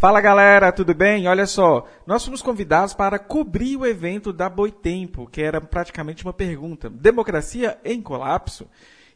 Fala galera, tudo bem? Olha só, nós fomos convidados para cobrir o evento da Boitempo, que era praticamente uma pergunta: democracia em colapso?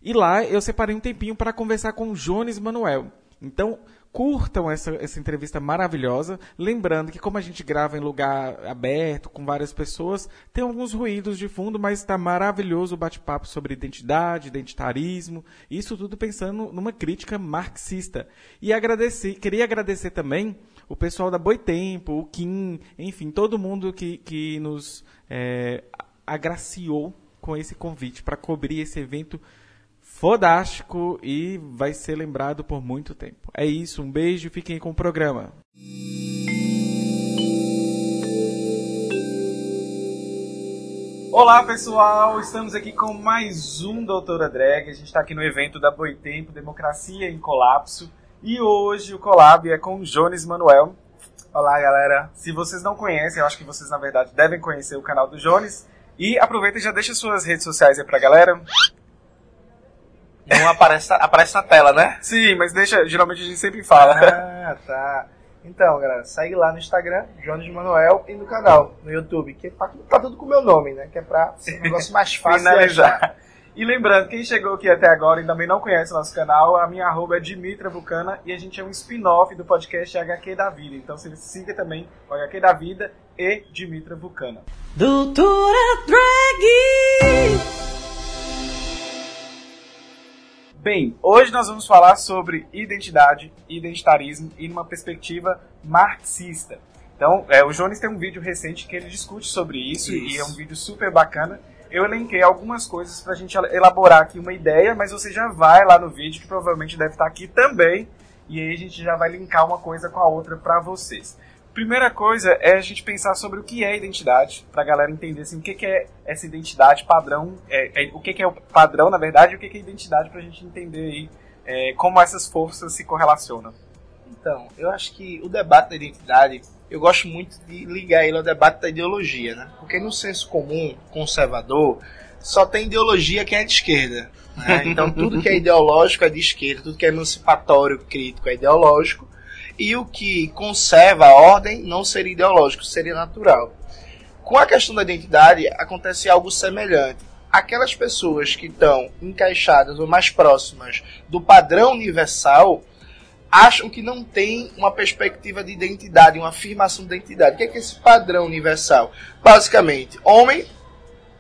E lá eu separei um tempinho para conversar com o Jones Manuel. Então, curtam essa, essa entrevista maravilhosa. Lembrando que, como a gente grava em lugar aberto, com várias pessoas, tem alguns ruídos de fundo, mas está maravilhoso o bate-papo sobre identidade, identitarismo, isso tudo pensando numa crítica marxista. E agradecer, queria agradecer também o pessoal da Boitempo, o Kim, enfim, todo mundo que, que nos é, agraciou com esse convite para cobrir esse evento fodástico e vai ser lembrado por muito tempo. É isso, um beijo fiquem com o programa. Olá pessoal, estamos aqui com mais um Doutora Drag. A gente está aqui no evento da Boitempo Democracia em Colapso e hoje o collab é com o Jones Manuel. Olá galera, se vocês não conhecem, eu acho que vocês na verdade devem conhecer o canal do Jones. E aproveita e já deixa suas redes sociais aí pra galera. Não aparece, aparece na tela, né? Sim, mas deixa, geralmente a gente sempre fala. Ah, tá. Então, galera, segue lá no Instagram, Jones Manuel, e no canal, no YouTube, que tá, tá tudo com o meu nome, né? Que é pra ser um negócio mais fácil de Finalizar. E lembrando, quem chegou aqui até agora e também não conhece o nosso canal, a minha arroba é Dimitra Vulcana e a gente é um spin-off do podcast HQ da Vida. Então você siga também o HQ da Vida e Dimitra Vulcana. Doutora Drag! Bem, hoje nós vamos falar sobre identidade, identitarismo e numa perspectiva marxista. Então, é, o Jones tem um vídeo recente que ele discute sobre isso, Isso. e é um vídeo super bacana. Eu elenquei algumas coisas pra gente elaborar aqui uma ideia, mas você já vai lá no vídeo, que provavelmente deve estar aqui também, e aí a gente já vai linkar uma coisa com a outra pra vocês. Primeira coisa é a gente pensar sobre o que é identidade, pra galera entender assim, o que, que é essa identidade padrão, é, é, o que, que é o padrão, na verdade, e o que, que é identidade pra gente entender aí é, como essas forças se correlacionam. Então, eu acho que o debate da identidade, eu gosto muito de ligar ele ao debate da ideologia, né? Porque no senso comum, conservador, só tem ideologia quem é de esquerda. né? Então, tudo que é ideológico é de esquerda, tudo que é emancipatório, crítico é ideológico, e o que conserva a ordem não seria ideológico, seria natural. Com a questão da identidade, acontece algo semelhante. Aquelas pessoas que estão encaixadas ou mais próximas do padrão universal acham que não tem uma perspectiva de identidade, uma afirmação de identidade. O que é, que é esse padrão universal? Basicamente, homem,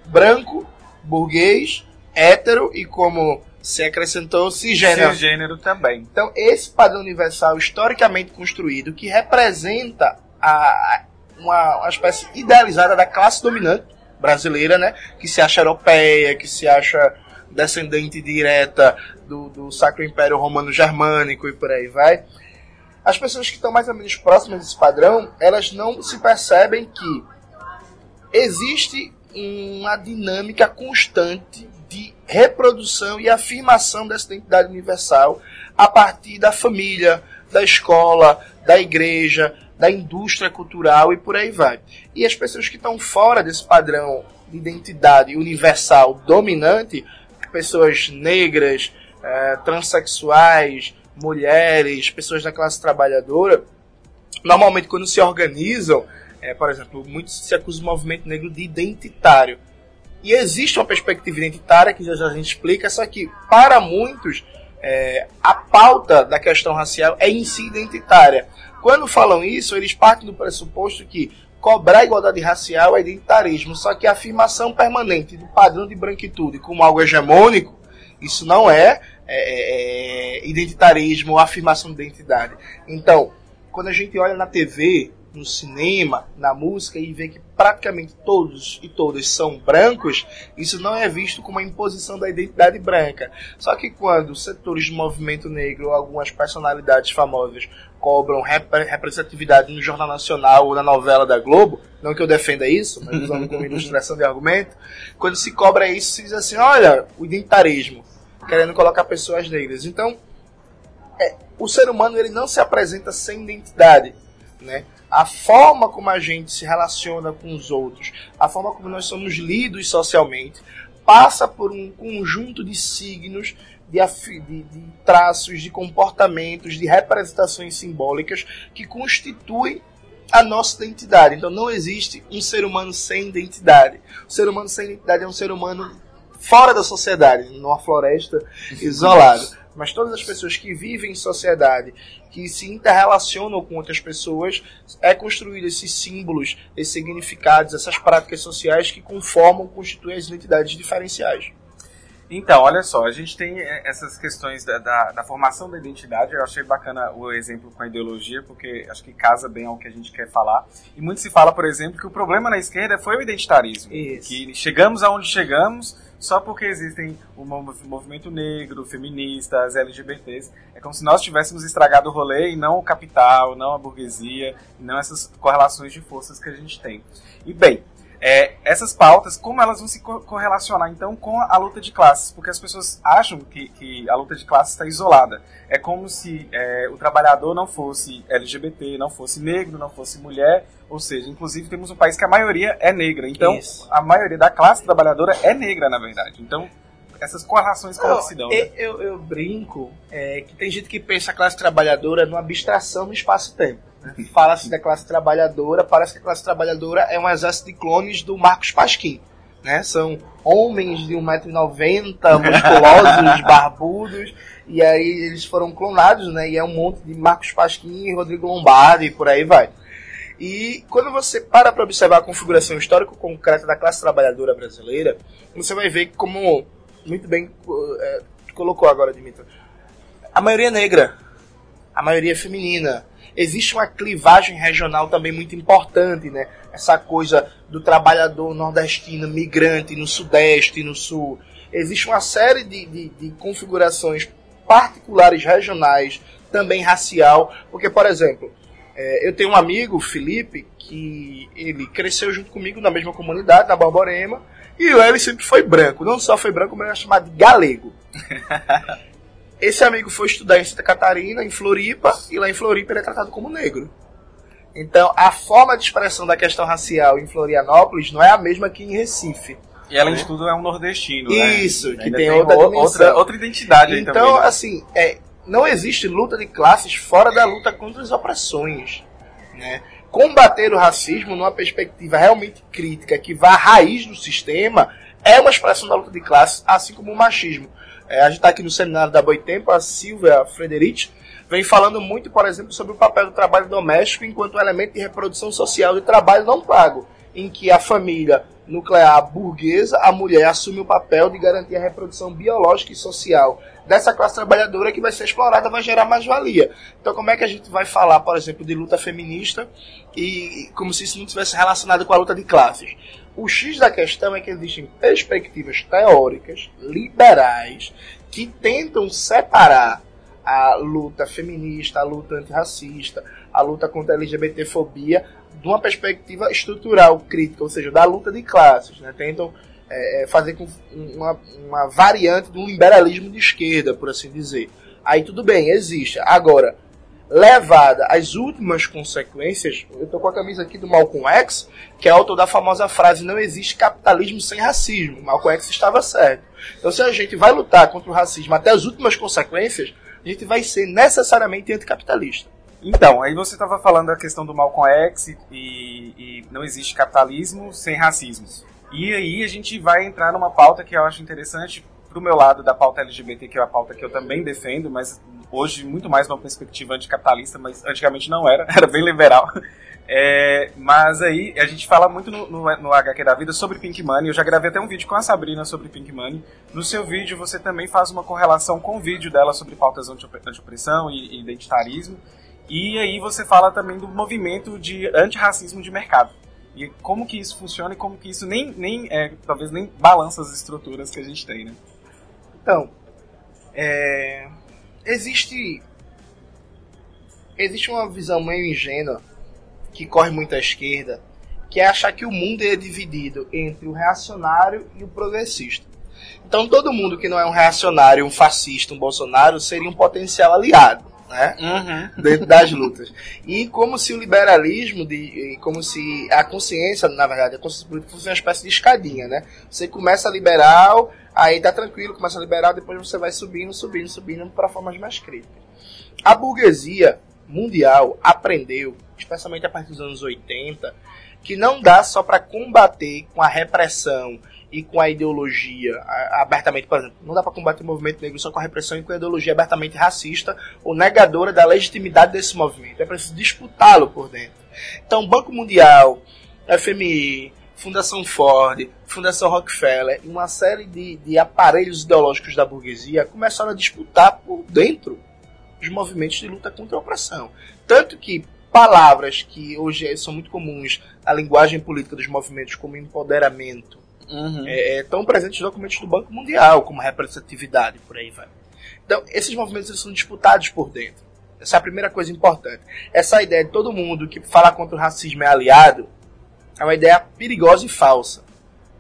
branco, burguês, hétero e como se acrescentou, cisgênero. Cisgênero também. Então, esse padrão universal historicamente construído, que representa a, uma, uma espécie idealizada da classe dominante brasileira, né? Que se acha europeia, que se acha descendente direta do, do Sacro Império Romano Germânico e por aí vai. As pessoas que estão mais ou menos próximas desse padrão, elas não se percebem que existe uma dinâmica constante de reprodução e afirmação dessa identidade universal a partir da família, da escola, da igreja, da indústria cultural e por aí vai. E as pessoas que estão fora desse padrão de identidade universal dominante, pessoas negras, eh, transexuais, mulheres, pessoas da classe trabalhadora, normalmente quando se organizam, eh, por exemplo, muitos se acusam do movimento negro de identitário. E existe uma perspectiva identitária que já, já a gente explica, só que para muitos é, a pauta da questão racial é em si identitária. Quando falam isso, eles partem do pressuposto que cobrar igualdade racial é identitarismo, só que a afirmação permanente do padrão de branquitude como algo hegemônico, isso não é, é, é identitarismo ou afirmação de identidade. Então, quando a gente olha na TV no cinema, na música e vê que praticamente todos e todas são brancos, isso não é visto como uma imposição da identidade branca. Só que quando setores do movimento negro ou algumas personalidades famosas cobram rep representatividade no Jornal Nacional ou na novela da Globo, não que eu defenda isso, mas usando como ilustração de argumento, quando se cobra isso, se diz assim, olha, o identitarismo, querendo colocar pessoas negras. Então, é, o ser humano ele não se apresenta sem identidade, né? A forma como a gente se relaciona com os outros, a forma como nós somos lidos socialmente, passa por um conjunto de signos, de, de, de traços, de comportamentos, de representações simbólicas que constituem a nossa identidade. Então não existe um ser humano sem identidade. O ser humano sem identidade é um ser humano fora da sociedade, numa floresta isolado mas todas as pessoas que vivem em sociedade, que se interrelacionam com outras pessoas, é construído esses símbolos, esses significados, essas práticas sociais que conformam, constituem as identidades diferenciais. Então, olha só, a gente tem eh, essas questões da, da, da, formação da identidade. Eu achei bacana o exemplo com a ideologia, porque acho que casa bem ao que a gente quer falar. E muito se fala, por exemplo, que o problema na esquerda foi o identitarismo. Isso. Que chegamos aonde chegamos só porque existem o movimento negro, feministas, LGBTs. É como se nós tivéssemos estragado o rolê e não o capital, não a burguesia, não essas correlações de forças que a gente tem. E bem, é, essas pautas, como elas vão se correlacionar então com a luta de classes? Porque as pessoas acham que, que a luta de classes está isolada. É como se é, o trabalhador não fosse LGBT, não fosse negro, não fosse mulher, ou seja, inclusive temos um país que a maioria é negra. Então, Isso. a maioria da classe trabalhadora é negra, na verdade. Então, essas correlações como se dão. Né? Eu, eu, brinco é, que tem gente que pensa a classe trabalhadora numa abstração no espaço-tempo. Fala-se da classe trabalhadora, parece que a classe trabalhadora é um exército de clones do Marcos Pasquim. Né? São homens de 1,90m, musculosos, barbudos, e aí eles foram clonados, né? E é um monte de Marcos Pasquim, Rodrigo Lombardi e por aí vai. E quando você para para observar a configuração histórico-concreta da classe trabalhadora brasileira, você vai ver como, muito bem é, colocou agora, Dimitri, a maioria é negra, a maioria é feminina, existe uma clivagem regional também muito importante, né? Essa coisa do trabalhador nordestino, migrante no sudeste e no sul. Existe uma série de, de, de configurações particulares regionais, também racial, porque, por exemplo, é, eu tenho um amigo, Felipe, que ele cresceu junto comigo na mesma comunidade, na Borborema, e ele sempre foi branco. Não só foi branco, mas era chamado de galego. Esse amigo foi estudar em Santa Catarina, em Floripa, e lá em Floripa ele é tratado como negro. Então, a forma de expressão da questão racial em Florianópolis não é a mesma que em Recife. E além de tudo é um nordestino, né? Isso, que tem, tem, outra, outra, outra identidade então, também. Então, né? assim, é, não existe luta de classes fora da luta contra as opressões. Né? Combater o racismo numa perspectiva realmente crítica que vá à raiz do sistema é uma expressão da luta de classes, assim como o machismo. É, a gente está aqui no seminário da Boitempo, a Silvia Frederich vem falando muito, por exemplo, sobre o papel do trabalho doméstico enquanto elemento de reprodução social de trabalho não pago, em que a família nuclear burguesa, a mulher assume o papel de garantir a reprodução biológica e social dessa classe trabalhadora que vai ser explorada, vai gerar mais-valia. Então, como é que a gente vai falar, por exemplo, de luta feminista e como se isso não tivesse relacionado com a luta de classes? O X da questão é que existem perspectivas teóricas, liberais, que tentam separar a luta feminista, a luta antirracista, a luta contra a LGBTfobia de uma perspectiva estrutural crítica, ou seja, da luta de classes. Né? Tentam é, é fazer com uma, uma variante do liberalismo de esquerda, por assim dizer. Aí tudo bem, existe. Agora, levada às últimas consequências, eu estou com a camisa aqui do Malcolm X, que é autor da famosa frase não existe capitalismo sem racismo. Malcolm X estava certo. Então se a gente vai lutar contra o racismo até as últimas consequências, a gente vai ser necessariamente anticapitalista. Então, aí você estava falando da questão do Malcolm X e, e, não existe capitalismo sem racismo. E aí a gente vai entrar numa pauta que eu acho interessante pro meu lado da pauta LGBT, que é a pauta que eu também defendo, mas hoje muito mais numa perspectiva anticapitalista, mas antigamente não era, era bem liberal. É, mas aí a gente fala muito no, no, no, HQ da vida sobre Pink Money. Eu já gravei até um vídeo com a Sabrina sobre Pink Money. No seu vídeo você também faz uma correlação com o vídeo dela sobre pautas anti-opressão e, e identitarismo. E aí você fala também do movimento de antirracismo de mercado. E como que isso funciona e como que isso nem, nem é, talvez nem balança as estruturas que a gente tem, né? Então, é, existe existe uma visão meio ingênua que corre muito à esquerda, que é achar que o mundo é dividido entre o reacionário e o progressista. Então todo mundo que não é um reacionário, um fascista, um Bolsonaro seria um potencial aliado. Né? Uhum. Dentro das lutas. E como se o liberalismo, de, como se a consciência, na verdade, a consciência política fosse uma espécie de escadinha, né? Você começa liberal, aí tá tranquilo, começa liberal, depois você vai subindo, subindo, subindo para formas mais críticas. A burguesia mundial aprendeu, especialmente a partir dos anos 80, que não dá só para combater com a repressão e com a ideologia abertamente, por exemplo, não dá para combater o movimento negro só com a repressão e com a ideologia abertamente racista ou negadora da legitimidade desse movimento. É preciso disputá-lo por dentro. Então, Banco Mundial, FMI, Fundação Ford, Fundação Rockefeller e uma série de, de aparelhos ideológicos da burguesia começaram a disputar por dentro os movimentos de luta contra a opressão. Tanto que palavras que hoje são muito comuns na linguagem política dos movimentos, como empoderamento, Uhum. é, estão presentes nos documentos do Banco Mundial, como representatividade, por aí vai. Então, esses movimentos eles são disputados por dentro. Essa é a primeira coisa importante. Essa ideia de todo mundo que fala contra o racismo é aliado é uma ideia perigosa e falsa.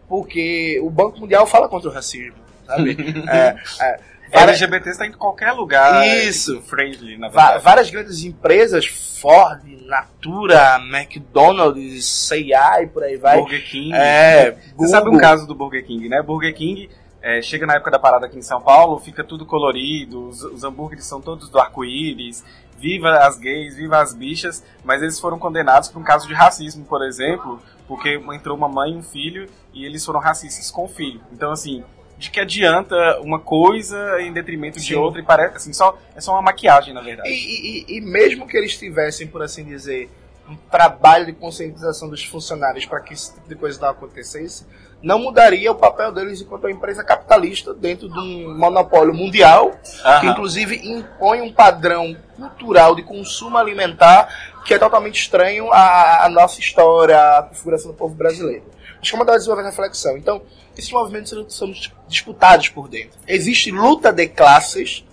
Porque o Banco Mundial fala contra o racismo, sabe? é, é, várias- LGBT está em qualquer lugar. Isso. Friendly, na verdade. várias grandes empresas, Ford, Natura, McDonald's, C&A e por aí vai. Burger King. É, Você sabe um caso do Burger King, né? Burger King é, chega na época da parada aqui em São Paulo, fica tudo colorido, os, os hambúrgueres são todos do arco-íris, viva as gays, viva as bichas, mas eles foram condenados por um caso de racismo, por exemplo, porque entrou uma mãe e um filho e eles foram racistas com o filho. Então, assim, de que adianta uma coisa em detrimento de Sim. outra e parece, assim, só, é só uma maquiagem, na verdade. E, e- e mesmo que eles tivessem, por assim dizer, um trabalho de conscientização dos funcionários para que esse tipo de coisa não acontecesse, não mudaria o papel deles enquanto empresa capitalista dentro de um monopólio mundial, que Aham. inclusive impõe um padrão cultural de consumo alimentar que é totalmente estranho à, à nossa história, à configuração do povo brasileiro. Acho que é uma das reflexão. Então, esses movimentos são disputados por dentro. Existe luta de classes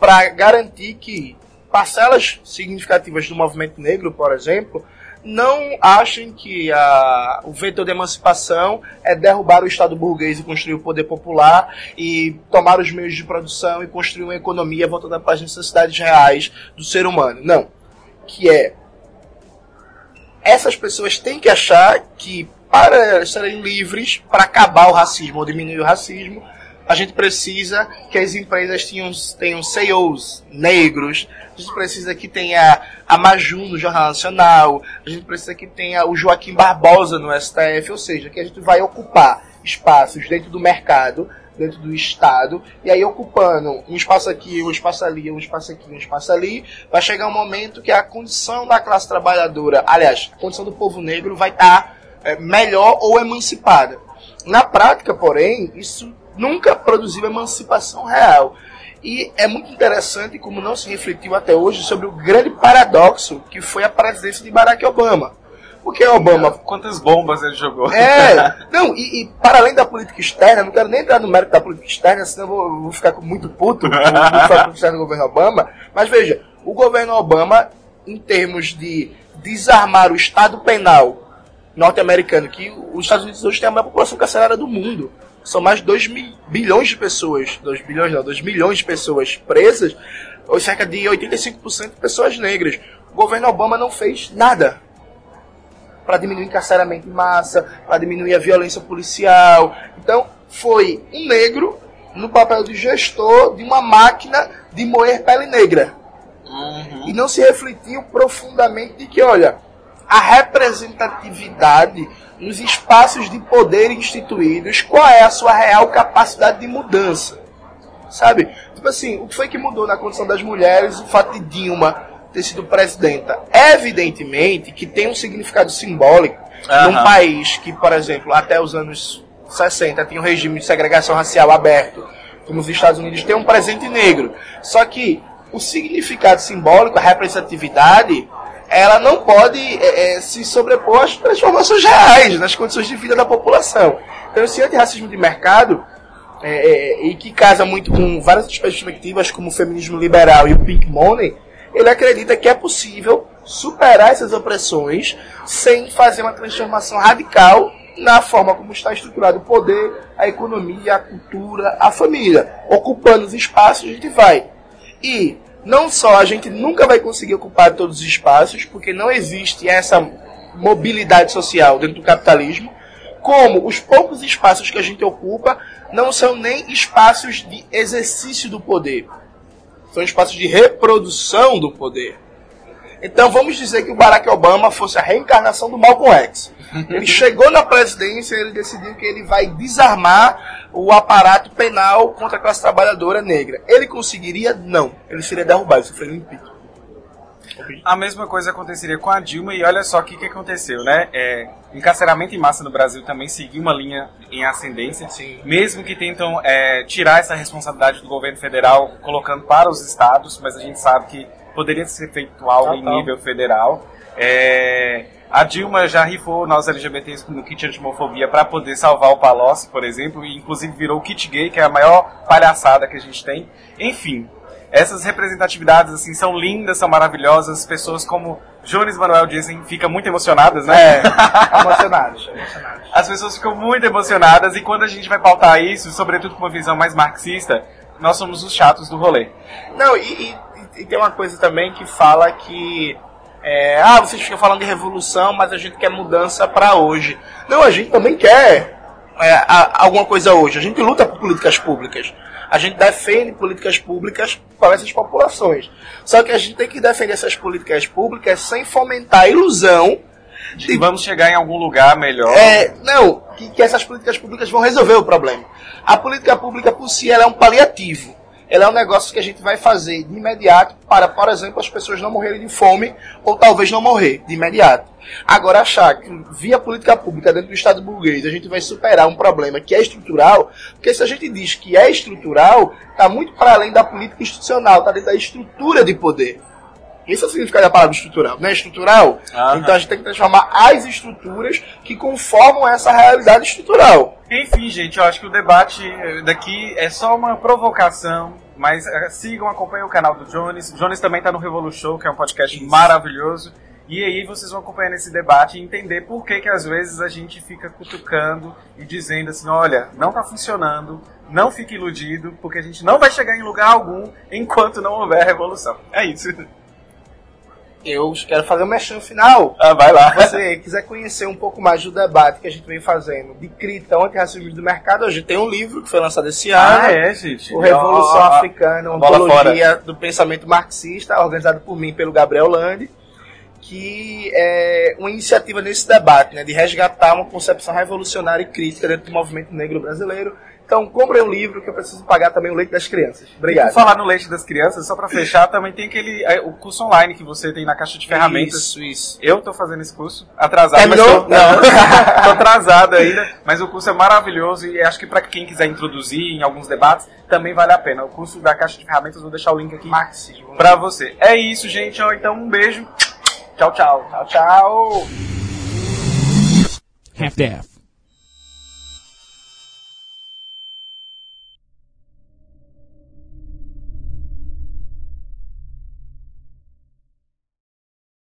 para garantir que parcelas significativas do movimento negro, por exemplo, não achem que a, o vetor de emancipação é derrubar o Estado burguês e construir o poder popular e tomar os meios de produção e construir uma economia voltada para as necessidades reais do ser humano. Não. Que é essas pessoas têm que achar que para serem livres, para acabar o racismo ou diminuir o racismo, a gente precisa que as empresas tenham, tenham CEOs negros, a gente precisa que tenha a Maju no Jornal Nacional, a gente precisa que tenha o Joaquim Barbosa no STF, ou seja, que a gente vai ocupar espaços dentro do mercado, dentro do Estado, e aí ocupando um espaço aqui, um espaço ali, um espaço aqui, um espaço ali, vai chegar um momento que a condição da classe trabalhadora, aliás, a condição do povo negro vai estar é, melhor ou emancipada. Na prática, porém, isso nunca produziu emancipação real. E é muito interessante como não se refletiu até hoje sobre o grande paradoxo que foi a presidência de Barack Obama. Porque Obama Quantas bombas ele jogou? é, não, e, e para além da política externa, não quero nem entrar no mérito da política externa, senão eu vou, vou ficar muito puto com a política externa do governo Obama. Mas veja, o governo Obama, em termos de desarmar o Estado penal norte-americano, que os Estados Unidos hoje tem a maior população carcerária do mundo. São mais de 2 bilhões de pessoas, 2 bilhões não, 2 milhões de pessoas presas, ou cerca de 85% de pessoas negras. O governo Obama não fez nada para diminuir o encarceramento em massa, para diminuir a violência policial. Então, foi um negro no papel de gestor de uma máquina de moer pele negra. E não se refletiu profundamente de que, olha, a representatividade nos espaços de poder instituídos, qual é a sua real capacidade de mudança? Sabe? Tipo assim, o que foi que mudou na condição das mulheres o fato de Dilma ter sido presidenta? Evidentemente que tem um significado simbólico Aham. num país que, por exemplo, até os anos 60 tinha um regime de segregação racial aberto, como os Estados Unidos, tem um presente negro. Só que o significado simbólico, a representatividade, ela não pode é, é, se sobrepor às transformações reais, nas condições de vida da população. Então, esse antirracismo de mercado, é, é, e que casa muito com várias perspectivas, como o feminismo liberal e o pink money, ele acredita que é possível superar essas opressões sem fazer uma transformação radical na forma como está estruturado o poder, a economia, a cultura, a família. Ocupando os espaços, a gente vai. E não só a gente nunca vai conseguir ocupar todos os espaços, porque não existe essa mobilidade social dentro do capitalismo, como os poucos espaços que a gente ocupa não são nem espaços de exercício do poder, são espaços de reprodução do poder. Então vamos dizer que o Barack Obama fosse a reencarnação do Malcolm X. Ele chegou na presidência e ele decidiu que ele vai desarmar o aparato penal contra a classe trabalhadora negra. Ele conseguiria? Não. Ele seria derrubado, isso foi um impeachment. A mesma coisa aconteceria com a Dilma e olha só o que, que aconteceu, né? É, encarceramento em massa no Brasil também seguiu uma linha em ascendência, Sim. mesmo que tentam é, tirar essa responsabilidade do governo federal, colocando para os estados, mas a gente sabe que poderia ser feito algo em nível federal. É, a Dilma já rifou nós LGBTs no kit antimofobia para poder salvar o Palocci, por exemplo, e inclusive virou o kit gay, que é a maior palhaçada que a gente tem. Enfim, essas representatividades assim são lindas, são maravilhosas. Pessoas como Jones Manuel dizem ficam muito emocionadas, né? É, emocionados, emocionados. As pessoas ficam muito emocionadas e quando a gente vai pautar isso, sobretudo com uma visão mais marxista, nós somos os chatos do rolê. Não, e, e- e tem uma coisa também que fala que. é, ah, vocês ficam falando de revolução, mas a gente quer mudança para hoje. Não, a gente também quer é, a- alguma coisa hoje. A gente luta por políticas públicas. A gente defende políticas públicas para essas populações. Só que a gente tem que defender essas políticas públicas sem fomentar a ilusão E vamos chegar em algum lugar melhor. é, não, que, que essas políticas públicas vão resolver o problema. A política pública por si ela é um paliativo. Ela é um negócio que a gente vai fazer de imediato para, por exemplo, as pessoas não morrerem de fome ou talvez não morrer de imediato. Agora, achar que via política pública dentro do Estado burguês a gente vai superar um problema que é estrutural, porque se a gente diz que é estrutural, está muito para além da política institucional, está dentro da estrutura de poder. Esse é o significado da palavra estrutural. Não é estrutural? Aham. Então a gente tem que transformar as estruturas que conformam essa realidade estrutural. Enfim, gente, eu acho que o debate eh, daqui é só uma provocação, mas eh, sigam, acompanhem o canal do Jones. O Jones também está no Revolu Show, que é um podcast maravilhoso. E aí vocês vão acompanhar esse debate e entender por que que às vezes a gente fica cutucando e dizendo assim, olha, não tá funcionando, não fique iludido, porque a gente não vai chegar em lugar algum enquanto não houver revolução. É isso. Eu quero fazer um mexão final. Ah, vai lá. Se você quiser conhecer um pouco mais do debate que a gente vem fazendo de crítica antirracismo do mercado, hoje tem um livro que foi lançado esse ano. Ah, é, gente. O Revolução Africana, uma bola ontologia do pensamento marxista, organizado por mim e pelo Gabriel Landi, que é uma iniciativa nesse debate, né, de resgatar uma concepção revolucionária e crítica dentro do movimento negro brasileiro. Então, comprem um livro que eu preciso pagar também o leite das crianças. Obrigado. falar no leite das crianças, só pra fechar, também tem aquele é, o curso online que você tem na caixa de ferramentas. Isso, isso. Eu tô fazendo esse curso, atrasado. Terminou? Mas tô, não, tô atrasado ainda, mas o curso é maravilhoso e acho que pra quem quiser introduzir em alguns debates, também vale a pena. O curso da caixa de ferramentas, vou deixar o link aqui pra você. É isso, gente. Então, um beijo. Tchau, tchau. Tchau, tchau. Half-Death.